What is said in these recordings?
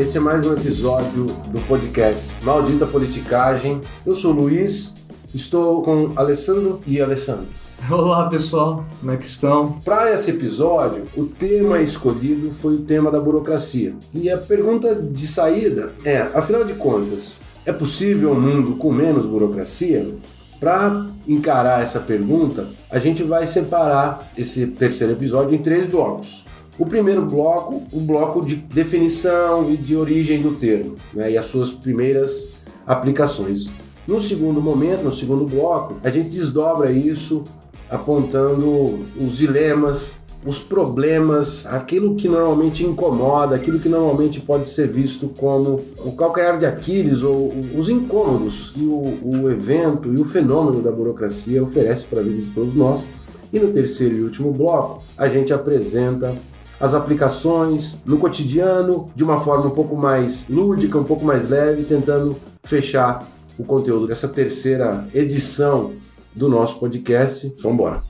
Esse é mais um episódio do podcast Maldita Politicagem. Eu sou o Luiz, estou com Alessandro e Alessandro. Olá pessoal, como é que estão? Para esse episódio, o tema escolhido foi o tema da burocracia. E a pergunta de saída é: afinal de contas, é possível um mundo com menos burocracia? Para encarar essa pergunta, a gente vai separar esse terceiro episódio em três blocos. O primeiro bloco, o bloco de definição e de origem do termo, né, e as suas primeiras aplicações. No segundo momento, no segundo bloco, a gente desdobra isso apontando os dilemas, os problemas, aquilo que normalmente incomoda, aquilo que normalmente pode ser visto como o calcanhar de Aquiles ou os incômodos que o, o evento e o fenômeno da burocracia oferece para a vida de todos nós. E no terceiro e último bloco, a gente apresenta as aplicações no cotidiano de uma forma um pouco mais lúdica, um pouco mais leve, tentando fechar o conteúdo dessa terceira edição do nosso podcast. Vamos embora.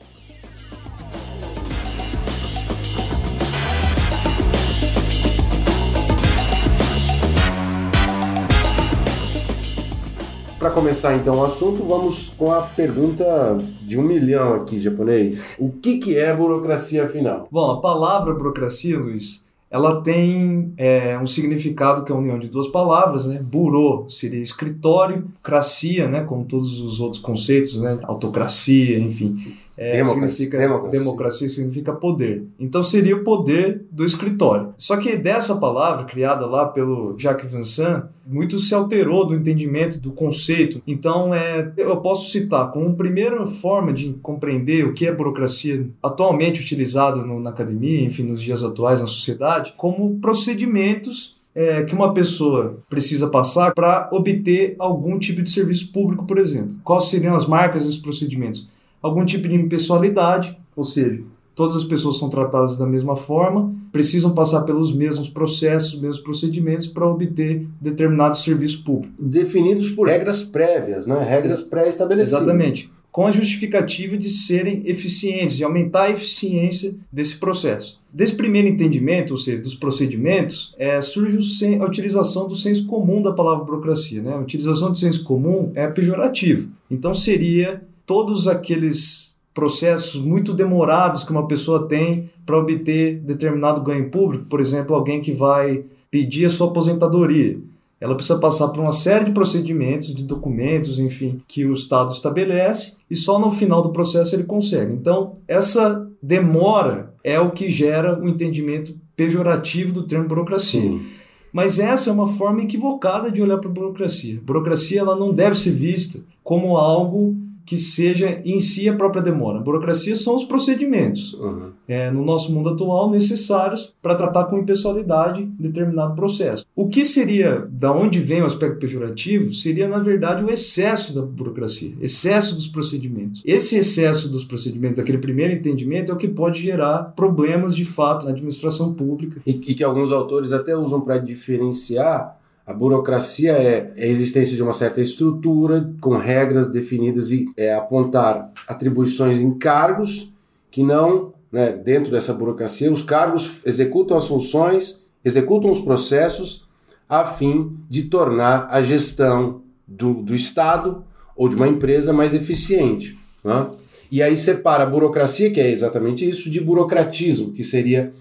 Começar então o assunto, vamos com a pergunta de um milhão aqui, japonês. O que, que é burocracia afinal? Bom, a palavra burocracia, Luiz, ela tem é, um significado que é a união de duas palavras, né? Burô seria escritório, cracia, né? Como todos os outros conceitos, né? Autocracia, enfim. É, democracia, significa, democracia. democracia significa poder. Então seria o poder do escritório. Só que dessa palavra, criada lá pelo Jacques Vincent, muito se alterou do entendimento do conceito. Então é, eu posso citar como primeira forma de compreender o que é burocracia atualmente utilizada na academia, enfim, nos dias atuais na sociedade, como procedimentos é, que uma pessoa precisa passar para obter algum tipo de serviço público, por exemplo. Quais seriam as marcas desses procedimentos? Algum tipo de impessoalidade, ou seja, todas as pessoas são tratadas da mesma forma, precisam passar pelos mesmos processos, mesmos procedimentos para obter determinado serviço público. Definidos por regras prévias, né? regras pré-estabelecidas. Exatamente. Com a justificativa de serem eficientes, de aumentar a eficiência desse processo. Desse primeiro entendimento, ou seja, dos procedimentos, é, surge a utilização do senso comum da palavra burocracia. Né? A utilização do senso comum é pejorativo. Então seria todos aqueles processos muito demorados que uma pessoa tem para obter determinado ganho público, por exemplo, alguém que vai pedir a sua aposentadoria. Ela precisa passar por uma série de procedimentos, de documentos, enfim, que o Estado estabelece e só no final do processo ele consegue. Então, essa demora é o que gera o entendimento pejorativo do termo burocracia. Sim. Mas essa é uma forma equivocada de olhar para a burocracia. A burocracia ela não deve ser vista como algo que seja em si a própria demora. A burocracia são os procedimentos, uhum. é, no nosso mundo atual, necessários para tratar com impessoalidade determinado processo. O que seria, da onde vem o aspecto pejorativo, seria, na verdade, o excesso da burocracia, excesso dos procedimentos. Esse excesso dos procedimentos, daquele primeiro entendimento, é o que pode gerar problemas de fato na administração pública. E, e que alguns autores até usam para diferenciar a burocracia é, é a existência de uma certa estrutura com regras definidas e é apontar atribuições em cargos que não, né, dentro dessa burocracia, os cargos executam as funções, executam os processos a fim de tornar a gestão do, do Estado ou de uma empresa mais eficiente. Né? E aí separa a burocracia, que é exatamente isso, de burocratismo, que seria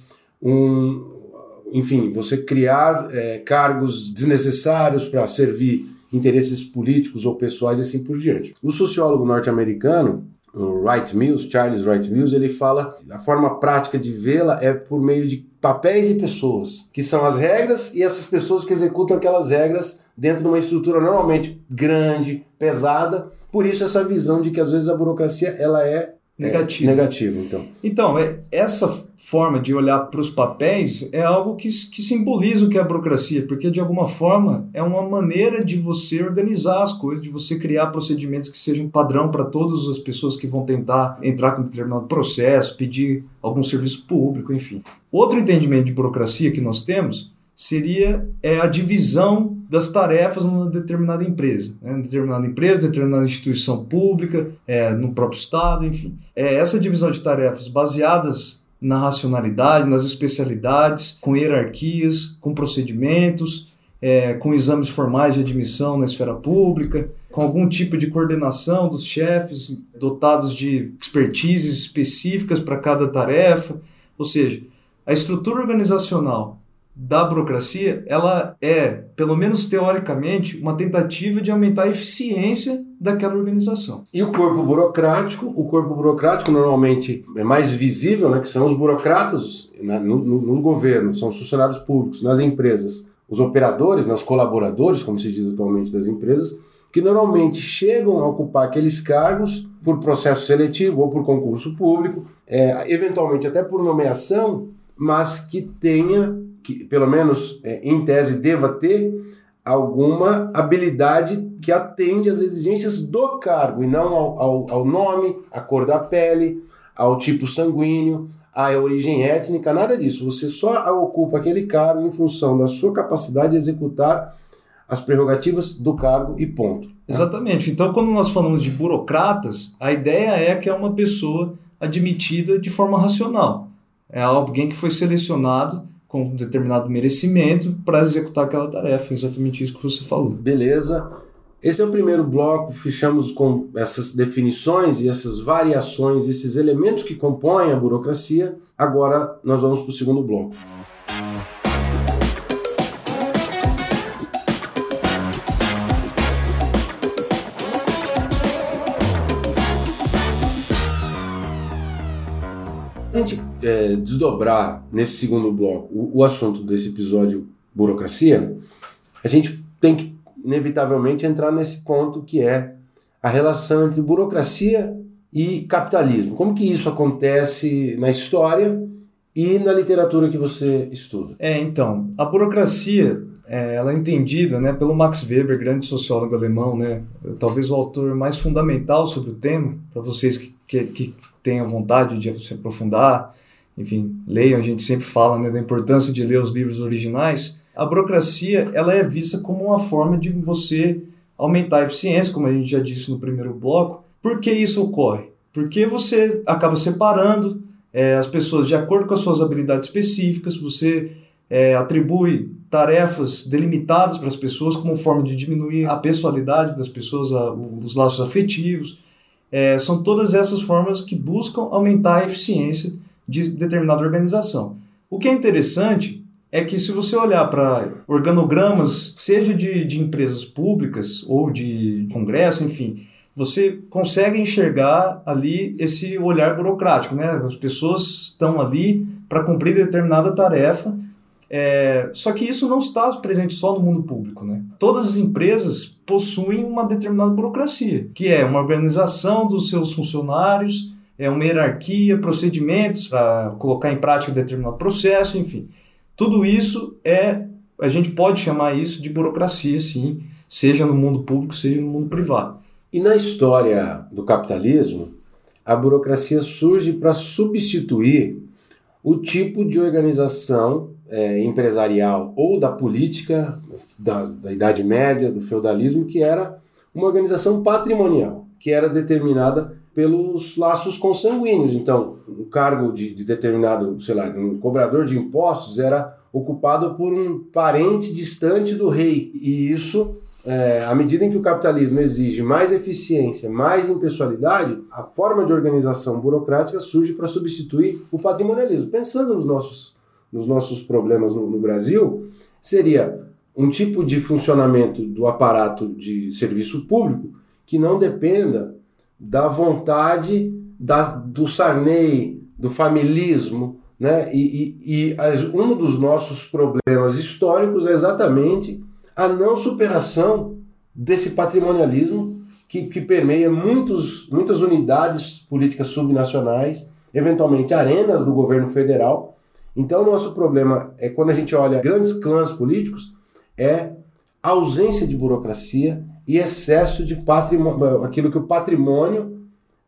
um, enfim, você criar é, cargos desnecessários para servir interesses políticos ou pessoais e assim por diante. O sociólogo norte-americano, o Wright Mills, Charles Wright Mills, ele fala a forma prática de vê-la é por meio de papéis e pessoas, que são as regras e essas pessoas que executam aquelas regras dentro de uma estrutura normalmente grande, pesada. Por isso essa visão de que às vezes a burocracia ela é Negativo. É, negativo, então. Então, é, essa forma de olhar para os papéis é algo que, que simboliza o que é a burocracia, porque de alguma forma é uma maneira de você organizar as coisas, de você criar procedimentos que sejam padrão para todas as pessoas que vão tentar entrar com um determinado processo, pedir algum serviço público, enfim. Outro entendimento de burocracia que nós temos seria é, a divisão das tarefas numa determinada empresa, né? determinada empresa, determinada instituição pública, é, no próprio estado, enfim. É, essa divisão de tarefas baseadas na racionalidade, nas especialidades, com hierarquias, com procedimentos, é, com exames formais de admissão na esfera pública, com algum tipo de coordenação dos chefes dotados de expertises específicas para cada tarefa. Ou seja, a estrutura organizacional da burocracia, ela é, pelo menos teoricamente, uma tentativa de aumentar a eficiência daquela organização. E o corpo burocrático, o corpo burocrático normalmente é mais visível, né, que são os burocratas né, no, no, no, governo, são os funcionários públicos, nas empresas, os operadores, né, os colaboradores, como se diz atualmente das empresas, que normalmente chegam a ocupar aqueles cargos por processo seletivo ou por concurso público, é, eventualmente até por nomeação, mas que tenha que pelo menos é, em tese deva ter alguma habilidade que atende às exigências do cargo e não ao, ao, ao nome, à cor da pele, ao tipo sanguíneo, à origem étnica, nada disso. Você só ocupa aquele cargo em função da sua capacidade de executar as prerrogativas do cargo e ponto. Né? Exatamente. Então, quando nós falamos de burocratas, a ideia é que é uma pessoa admitida de forma racional. É alguém que foi selecionado com determinado merecimento para executar aquela tarefa. Exatamente isso que você falou. Beleza. Esse é o primeiro bloco, fechamos com essas definições e essas variações, esses elementos que compõem a burocracia. Agora nós vamos para o segundo bloco. É, desdobrar nesse segundo bloco o, o, assunto desse episódio burocracia, a gente tem que inevitavelmente entrar nesse ponto que é a relação entre burocracia e capitalismo. Como que isso acontece na história e na literatura que você estuda? É, então, a burocracia é, ela é entendida né, pelo Max Weber, grande sociólogo alemão, né, talvez o autor mais fundamental sobre o tema, para vocês que, que, que tenham vontade de se aprofundar, enfim, leiam, a gente sempre fala né, da importância de ler os livros originais, a burocracia ela é vista como uma forma de você aumentar a eficiência, como a gente já disse no primeiro bloco. Por que isso ocorre? Porque você acaba separando é, as pessoas de acordo com as suas habilidades específicas, você é, atribui tarefas delimitadas para as pessoas como forma de diminuir a pessoalidade das pessoas, a, os laços afetivos. É, são todas essas formas que buscam aumentar a eficiência de determinada organização. O que é interessante é que se você olhar para organogramas, seja de, de empresas públicas ou de congresso, enfim, você consegue enxergar ali esse olhar burocrático, né? As pessoas estão ali para cumprir determinada tarefa é, só que isso não está presente só no mundo público. Né? Todas as empresas possuem uma determinada burocracia, que é uma organização dos seus funcionários, é uma hierarquia, procedimentos para colocar em prática determinado processo, enfim. Tudo isso é, a gente pode chamar isso de burocracia, sim, seja no mundo público, seja no mundo privado. E na história do capitalismo, a burocracia surge para substituir o tipo de organização é, empresarial ou da política da, da Idade Média, do feudalismo, que era uma organização patrimonial, que era determinada pelos laços consanguíneos. Então, o cargo de, de, determinado, sei lá, um cobrador de impostos era ocupado por um parente distante do rei. E isso, é, à medida em que o capitalismo exige mais eficiência, mais impessoalidade, a forma de organização burocrática surge para substituir o patrimonialismo. Pensando nos nossos nos nossos problemas no, no Brasil seria um tipo de funcionamento do aparato de serviço público que não dependa da vontade da, do Sarney, do familismo, né? E, e, e as, um dos nossos problemas históricos é exatamente a não superação desse patrimonialismo que, que permeia muitos, muitas unidades políticas subnacionais, eventualmente arenas do governo federal, então, nosso problema é quando a gente olha grandes clãs políticos, é ausência de burocracia e excesso de patrimônio, aquilo que o patrimônio,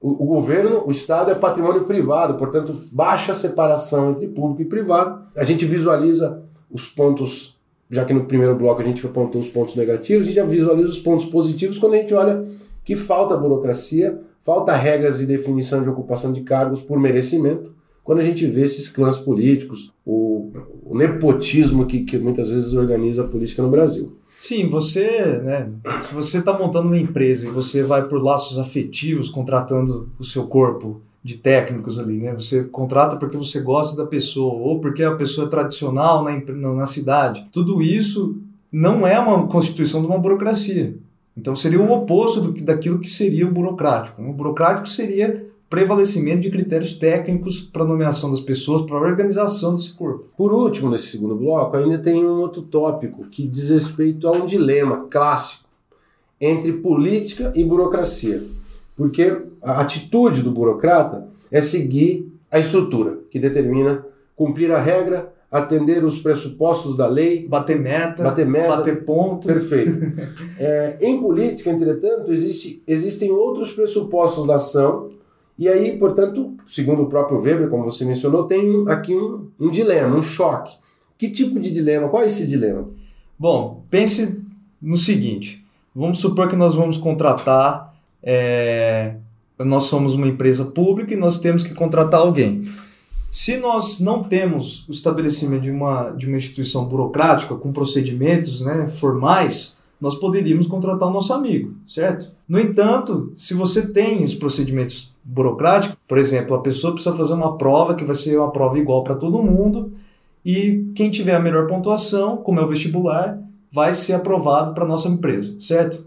o, o, governo, o Estado é patrimônio privado, portanto, baixa separação entre público e privado. A gente visualiza os pontos, já que no primeiro bloco a gente apontou os pontos negativos, a gente já visualiza os pontos positivos quando a gente olha que falta burocracia, falta regras e definição de ocupação de cargos por merecimento, quando a gente vê esses clãs políticos, o, o nepotismo que, que muitas vezes organiza a política no Brasil. Sim, você, né, se você está montando uma empresa e você vai por laços afetivos contratando o seu corpo de técnicos ali, né? Você contrata porque você gosta da pessoa ou porque a pessoa é tradicional na, na cidade. Tudo isso não é uma constituição de uma burocracia. Então seria o oposto do, daquilo que seria o burocrático. O burocrático seria prevalecimento de critérios técnicos para nomeação das pessoas, para a organização desse corpo. Por último, nesse segundo bloco, ainda tem um outro tópico que diz respeito a um dilema clássico entre política e burocracia. Porque a atitude do burocrata é seguir a estrutura que determina cumprir a regra, atender os pressupostos da lei, bater meta, bater, meta, bater ponto. Perfeito. é, em política, entretanto, existe, existem outros pressupostos da ação e aí, portanto, segundo o próprio Weber, como você mencionou, tem aqui um, um dilema, um choque. Que tipo de dilema? Qual é esse dilema? Bom, pense no seguinte: vamos supor que nós vamos contratar, é, nós somos uma empresa pública e nós temos que contratar alguém. Se nós não temos o estabelecimento de uma, de uma instituição burocrática com procedimentos né, formais, nós poderíamos contratar o nosso amigo, certo? No entanto, se você tem os procedimentos burocráticos, por exemplo, a pessoa precisa fazer uma prova que vai ser uma prova igual para todo mundo e quem tiver a melhor pontuação, como é o vestibular, vai ser aprovado para nossa empresa, certo?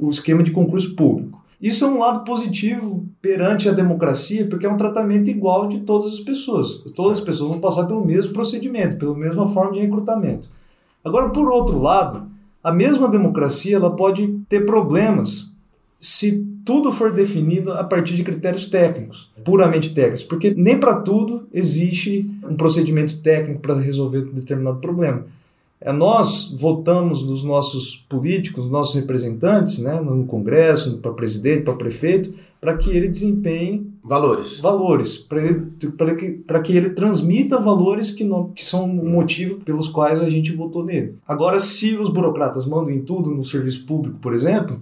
O esquema de concurso público. Isso é um lado positivo perante a democracia, porque é um tratamento igual de todas as pessoas. Todas as pessoas vão passar pelo mesmo procedimento, pela mesma forma de recrutamento. Agora, por outro lado, a mesma democracia ela pode ter problemas se tudo for definido a partir de critérios técnicos, puramente técnicos, porque nem para tudo existe um procedimento técnico para resolver determinado problema. É, nós votamos dos nossos políticos, nossos representantes, né, no Congresso, para presidente, para prefeito, para que ele desempenhe valores, valores para que, que ele transmita valores que, não, que são o motivo pelos quais a gente votou nele. Agora, se os burocratas mandam em tudo no serviço público, por exemplo,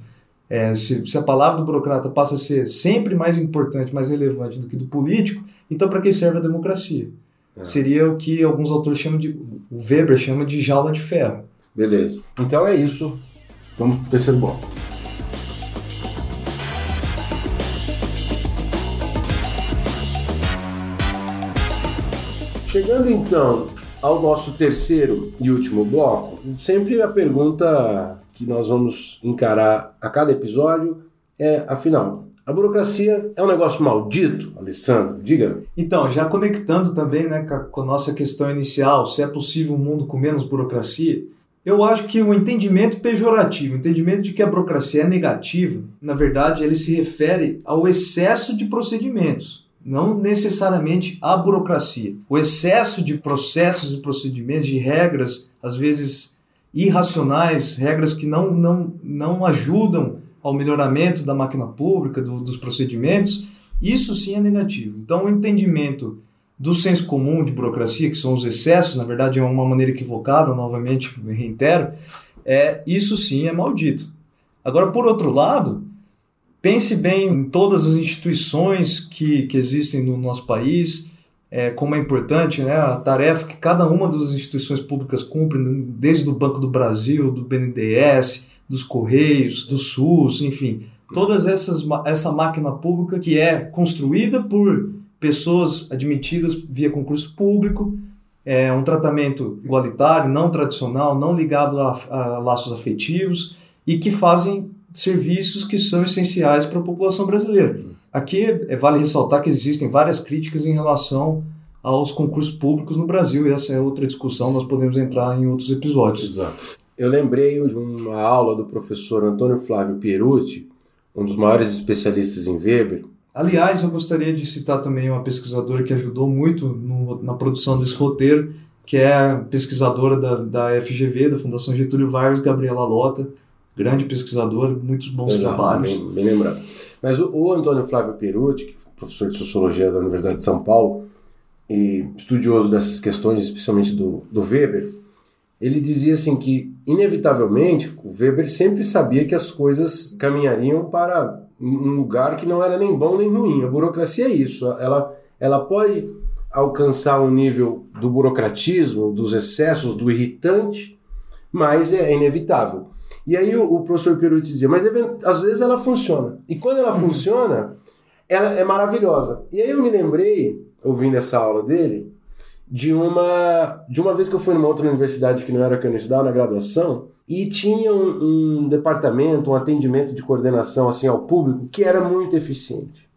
é, se, se, a palavra do burocrata passa a ser sempre mais importante, mais relevante do que do político, então para que serve a democracia? É. Seria o que alguns autores chamam de. O Weber chama de jaula de ferro. Beleza. Então é isso. Vamos para o terceiro bloco. Chegando então ao nosso terceiro e último bloco, sempre a pergunta que nós vamos encarar a cada episódio é, afinal, a burocracia é um negócio maldito, Alessandro? Diga. Então, já conectando também né, com a nossa questão inicial, se é possível um mundo com menos burocracia, eu acho que o entendimento pejorativo, o entendimento de que a burocracia é negativa, na verdade, ele se refere ao excesso de procedimentos não necessariamente a burocracia. O excesso de processos e procedimentos, de regras, às vezes irracionais, regras que não, não, não ajudam ao melhoramento da máquina pública, do, dos procedimentos, isso sim é negativo. Então, o entendimento do senso comum de burocracia, que são os excessos, na verdade é uma maneira equivocada, novamente reitero, é, isso sim é maldito. Agora, por outro lado, Pense bem em todas as instituições que, que existem no nosso país, é, como é importante né, a tarefa que cada uma das instituições públicas cumpre, né, desde o Banco do Brasil, do BNDES, dos Correios, do SUS, enfim, todas essas essa máquina pública que é construída por pessoas admitidas via concurso público, é um tratamento igualitário, não tradicional, não ligado a, a laços afetivos e que fazem serviços que são essenciais para a população brasileira. Aqui é, vale ressaltar que existem várias críticas em relação aos concursos públicos no Brasil, e essa é outra discussão, nós podemos entrar em outros episódios. Exato. Eu lembrei de uma aula do professor Antônio Flávio Pierucci, um dos maiores especialistas em Weber. Aliás, eu gostaria de citar também uma pesquisadora que ajudou muito no, na produção desse roteiro, que é a pesquisadora da, da FGV, da Fundação Getúlio Vargas, Gabriela Lota, grande pesquisador, muitos bons Exato, trabalhos. Bem, bem, lembrado. Mas o, o Antônio Flávio Perucci, que é professor de Sociologia da Universidade de São Paulo, e estudioso dessas questões, especialmente do, do Weber, ele dizia assim que, inevitavelmente, o Weber sempre sabia que as coisas caminhariam para um lugar que não era nem bom nem ruim. A burocracia é isso, ela, ela pode alcançar um nível do burocratismo, dos excessos, do irritante, mas é inevitável. E aí o, o professor Perucci dizia, mas às vezes ela funciona. E quando ela funciona, ela é maravilhosa. E aí eu me lembrei, ouvindo essa aula dele, de uma de uma vez que eu fui numa outra universidade que não era que eu estudava na graduação e tinha um, um, departamento, um atendimento de coordenação assim ao público que era muito eficiente.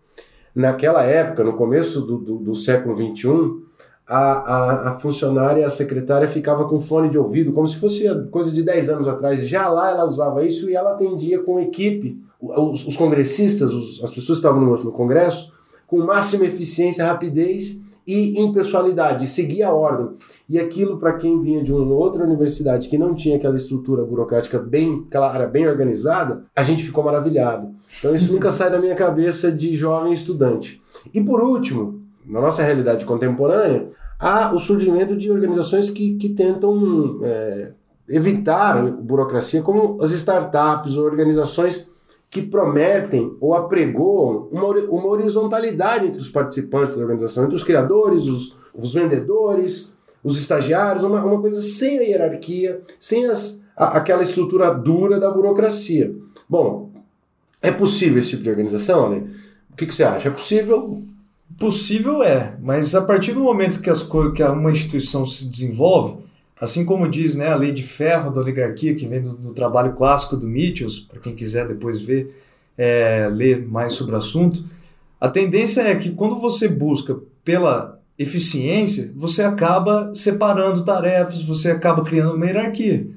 Naquela época, no começo do, do, do século XXI, a, a, a, funcionária, a secretária ficava com fone de ouvido, como se fosse coisa de 10 anos atrás. Já lá ela usava isso e ela atendia com equipe, os, os congressistas, os, as pessoas que estavam no, no congresso, com máxima eficiência, rapidez e impessoalidade, seguir a ordem. E aquilo, para quem vinha de uma outra universidade que não tinha aquela estrutura burocrática bem clara, bem organizada, a gente ficou maravilhado. Então isso nunca sai da minha cabeça de jovem estudante. E por último, na nossa realidade contemporânea, há o surgimento de organizações que, que tentam é, evitar burocracia, como as startups ou organizações que prometem ou apregoam uma, uma horizontalidade entre os participantes da organização, entre os criadores, os, os vendedores, os estagiários, uma, uma coisa sem a hierarquia, sem as, a, aquela estrutura dura da burocracia. Bom, é possível esse tipo de organização, Ale? O que, que você acha? É possível? Possível é, mas a partir do momento que, as, que uma instituição se desenvolve, Assim como diz né, a lei de ferro da oligarquia, que vem do, do trabalho clássico do Mitchell, para quem quiser depois ver, é, ler mais sobre o assunto, a tendência é que quando você busca pela eficiência, você acaba separando tarefas, você acaba criando uma hierarquia.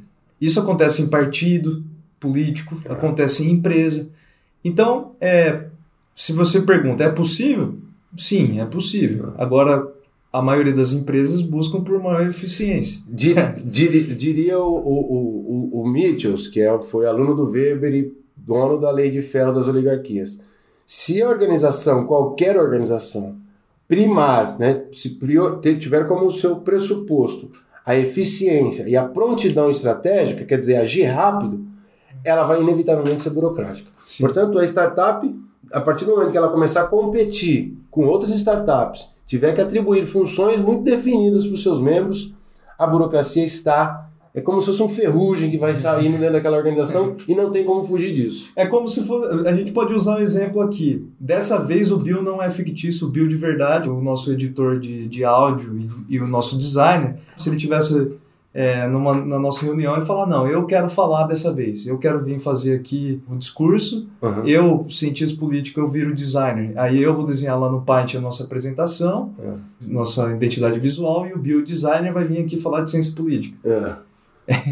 Isso acontece em partido político, é. acontece em empresa. Então, é, se você pergunta, é possível? Sim, é possível. Agora, a maioria das empresas buscam por maior eficiência. Dir, dir, diria o, o, o, o Mitchell, que é, foi aluno do Weber e dono da lei de ferro das oligarquias. Se a organização, qualquer organização, primar, né, se prior, tiver como seu pressuposto a eficiência e a prontidão estratégica, quer dizer, agir rápido, ela vai inevitavelmente ser burocrática. Sim. Portanto, a startup, a partir do momento que ela começar a competir com outras startups tiver que atribuir funções muito definidas para os seus membros, a burocracia está. É como se fosse um ferrugem que vai saindo dentro daquela organização e não tem como fugir disso. É como se fosse. A gente pode usar um exemplo aqui. Dessa vez o Bill não é fictício, o Bill de verdade, o nosso editor de, de áudio e, e o nosso designer. Se ele tivesse é, numa, na nossa reunião e falar: não, eu quero falar dessa vez, eu quero vir fazer aqui um discurso, uhum. eu, cientista político, eu viro designer. Aí eu vou desenhar lá no Paint a nossa apresentação, é. nossa identidade visual, e o biodesigner vai vir aqui falar de ciência política. É.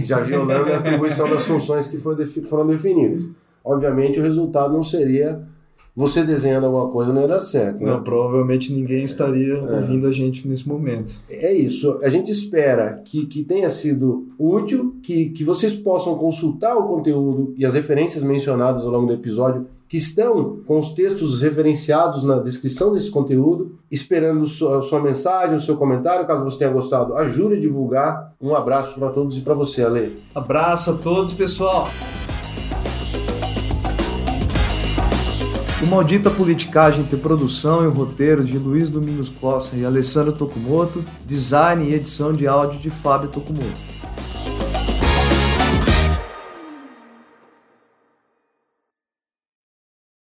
Já violando a atribuição das funções que foram definidas. Obviamente, o resultado não seria você desenhando alguma coisa não ia dar certo. Né? Não, provavelmente ninguém estaria é. ouvindo a gente nesse momento. É isso. A gente espera que, que tenha sido útil, que, que vocês possam consultar o conteúdo e as referências mencionadas ao longo do episódio, que estão com os textos referenciados na descrição desse conteúdo, esperando a sua mensagem, o seu comentário. Caso você tenha gostado, ajude a divulgar. Um abraço para todos e para você, Ale. Abraço a todos, pessoal. Maldita Politicagem tem produção e roteiro de Luiz Domingos Costa e Alessandro Tokumoto, design e edição de áudio de Fábio Tokumoto.